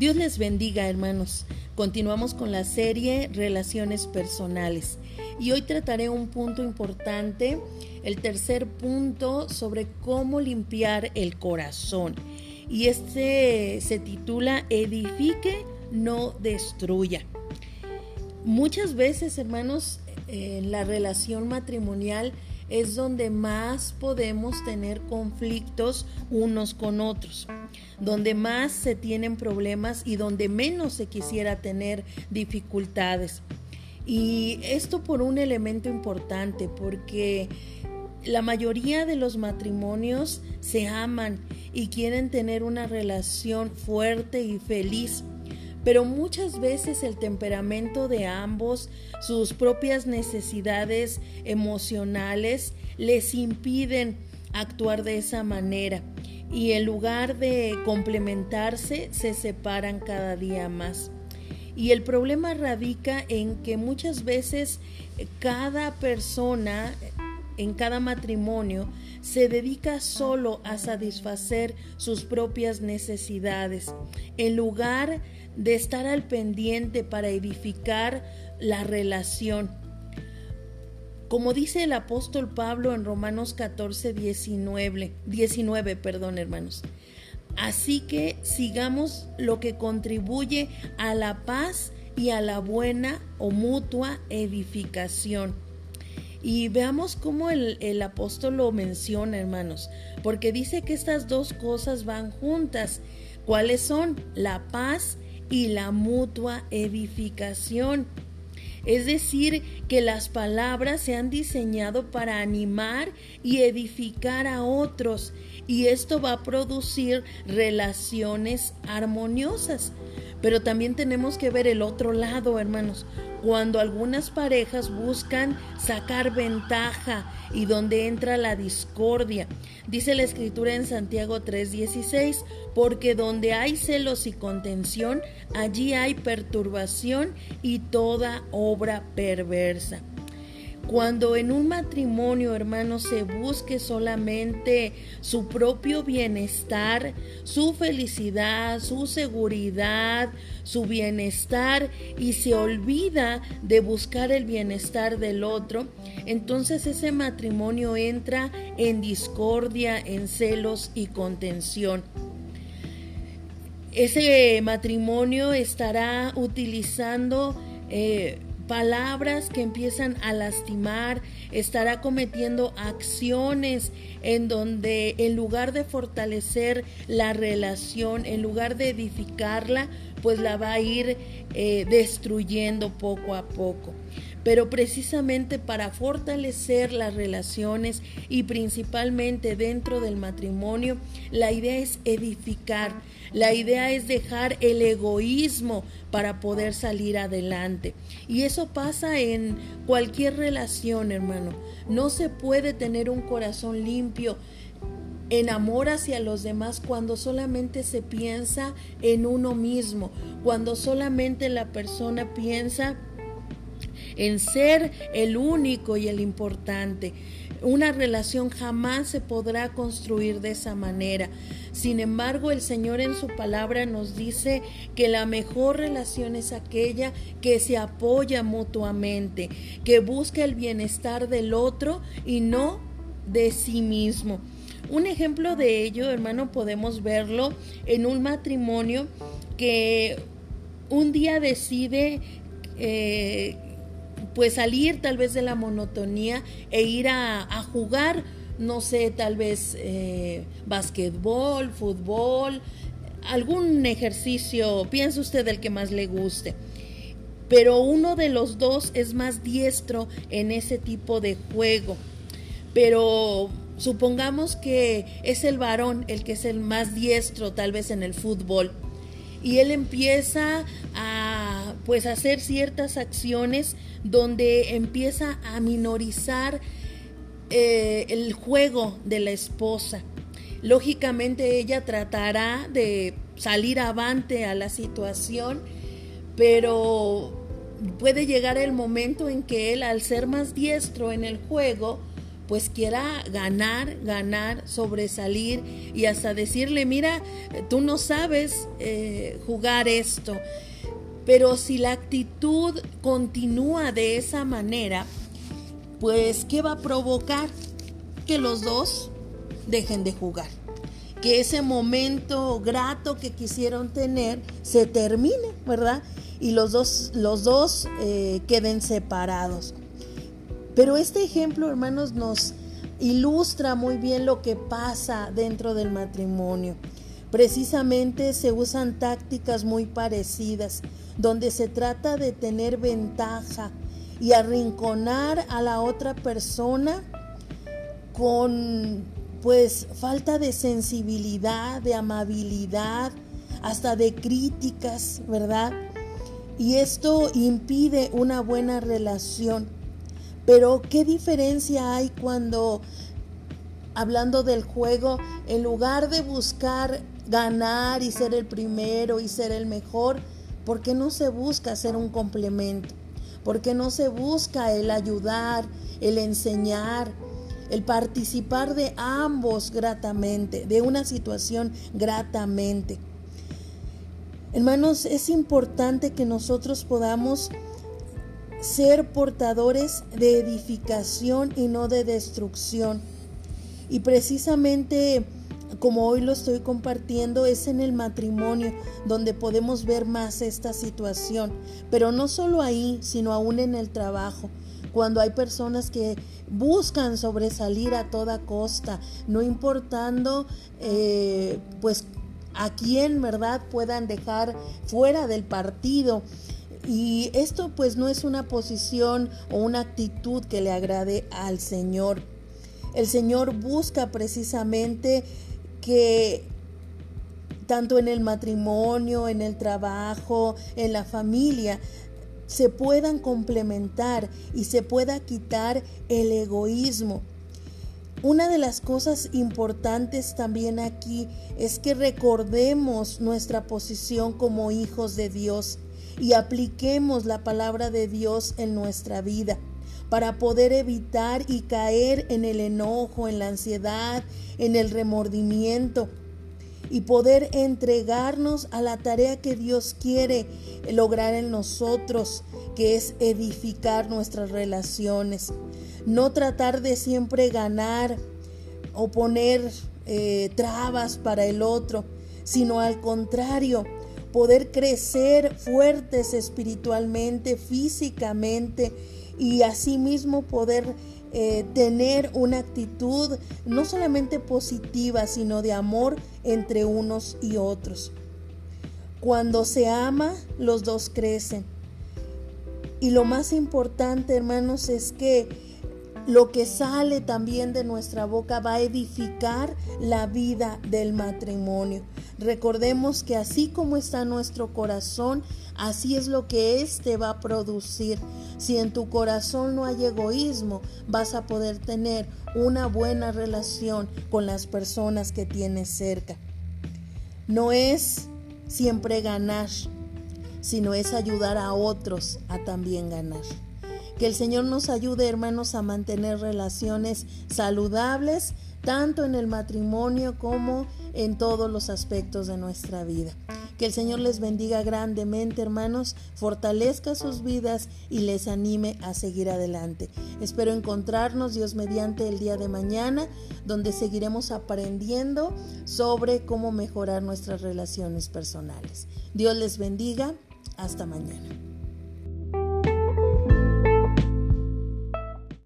Dios les bendiga, hermanos. Continuamos con la serie Relaciones Personales. Y hoy trataré un punto importante, el tercer punto sobre cómo limpiar el corazón. Y este se titula Edifique, no destruya. Muchas veces, hermanos, en la relación matrimonial es donde más podemos tener conflictos unos con otros, donde más se tienen problemas y donde menos se quisiera tener dificultades. Y esto por un elemento importante, porque la mayoría de los matrimonios se aman y quieren tener una relación fuerte y feliz pero muchas veces el temperamento de ambos, sus propias necesidades emocionales, les impiden actuar de esa manera y en lugar de complementarse se separan cada día más. Y el problema radica en que muchas veces cada persona en cada matrimonio se dedica solo a satisfacer sus propias necesidades, en lugar de estar al pendiente para edificar la relación. Como dice el apóstol Pablo en Romanos 14, 19, 19 perdón, hermanos. Así que sigamos lo que contribuye a la paz y a la buena o mutua edificación. Y veamos cómo el, el, apóstol lo menciona, hermanos, porque dice que estas dos cosas van juntas. ¿Cuáles son? La paz y la mutua edificación. Es decir, que las palabras se han diseñado para animar y edificar a otros y esto va a producir relaciones armoniosas. Pero también tenemos que ver el otro lado, hermanos cuando algunas parejas buscan sacar ventaja y donde entra la discordia. Dice la escritura en Santiago 3:16, porque donde hay celos y contención, allí hay perturbación y toda obra perversa. Cuando en un matrimonio, hermano, se busque solamente su propio bienestar, su felicidad, su seguridad, su bienestar y se olvida de buscar el bienestar del otro, entonces ese matrimonio entra en discordia, en celos y contención. Ese matrimonio estará utilizando eh, palabras que empiezan a lastimar, estará cometiendo acciones en donde en lugar de fortalecer la relación, en lugar de edificarla, pues la va a ir eh, destruyendo poco a poco pero precisamente para fortalecer las relaciones y principalmente dentro del matrimonio, la idea es edificar, la idea es dejar el egoísmo para poder salir adelante. Y eso pasa en cualquier relación, hermano. No se puede tener un corazón limpio en amor hacia los demás cuando solamente se piensa en uno mismo, cuando solamente la persona piensa en ser el único y el importante. Una relación jamás se podrá construir de esa manera. Sin embargo, el Señor en su palabra nos dice que la mejor relación es aquella que se apoya mutuamente, que busca el bienestar del otro y no de sí mismo. Un ejemplo de ello, hermano, podemos verlo en un matrimonio que un día decide eh, pues salir tal vez de la monotonía e ir a, jugar, no sé, tal vez eh, basquetbol, fútbol, algún ejercicio, piensa usted el que más le guste. Pero uno de los dos es más diestro en ese tipo de juego. Pero supongamos que es el varón el que es el más diestro tal vez en el fútbol. Y él empieza a pues hacer ciertas acciones donde empieza a minorizar eh, el juego de la esposa. Lógicamente ella tratará de salir avante a la situación, pero puede llegar el momento en que él, al ser más diestro en el juego, pues quiera ganar, ganar, sobresalir y hasta decirle, mira, tú no sabes eh, jugar esto. Pero si la actitud continúa de esa manera, pues ¿qué va a provocar? Que los dos dejen de jugar. Que ese momento grato que quisieron tener se termine, ¿verdad? Y los dos, los dos eh, queden separados. Pero este ejemplo, hermanos, nos ilustra muy bien lo que pasa dentro del matrimonio. Precisamente se usan tácticas muy parecidas, donde se trata de tener ventaja y arrinconar a la otra persona con pues falta de sensibilidad, de amabilidad, hasta de críticas, ¿verdad? Y esto impide una buena relación. Pero ¿qué diferencia hay cuando, hablando del juego, en lugar de buscar ganar y ser el primero y ser el mejor, ¿por qué no se busca ser un complemento? ¿Por qué no se busca el ayudar, el enseñar, el participar de ambos gratamente, de una situación gratamente? Hermanos, es importante que nosotros podamos ser portadores de edificación y no de destrucción. Y precisamente como hoy lo estoy compartiendo, es en el matrimonio donde podemos ver más esta situación. Pero no solo ahí, sino aún en el trabajo. Cuando hay personas que buscan sobresalir a toda costa, no importando eh, pues a quién, ¿verdad?, puedan dejar fuera del partido. Y esto pues no es una posición o una actitud que le agrade al Señor. El Señor busca precisamente que tanto en el matrimonio, en el trabajo, en la familia, se puedan complementar y se pueda quitar el egoísmo. Una de las cosas importantes también aquí es que recordemos nuestra posición como hijos de Dios y apliquemos la palabra de Dios en nuestra vida para poder evitar y caer en el enojo, en la ansiedad, en el remordimiento y poder entregarnos a la tarea que Dios quiere lograr en nosotros, que es edificar nuestras relaciones. No tratar de siempre ganar o poner eh, trabas para el otro, sino al contrario, poder crecer fuertes espiritualmente, físicamente y asimismo poder eh, tener una actitud no solamente positiva, sino de amor entre unos y otros. Cuando se ama, los dos crecen. Y lo más importante, hermanos, es que lo que sale también de nuestra boca va a edificar la vida del matrimonio. Recordemos que así como está nuestro corazón, así es lo que éste va a producir. Si en tu corazón no hay egoísmo, vas a poder tener una buena relación con las personas que tienes cerca. No es siempre ganar, sino es ayudar a otros a también ganar. Que el Señor nos ayude, hermanos, a mantener relaciones saludables, tanto en el matrimonio como en todos los aspectos de nuestra vida. Que el Señor les bendiga grandemente, hermanos, fortalezca sus vidas y les anime a seguir adelante. Espero encontrarnos, Dios mediante, el día de mañana, donde seguiremos aprendiendo sobre cómo mejorar nuestras relaciones personales. Dios les bendiga. Hasta mañana.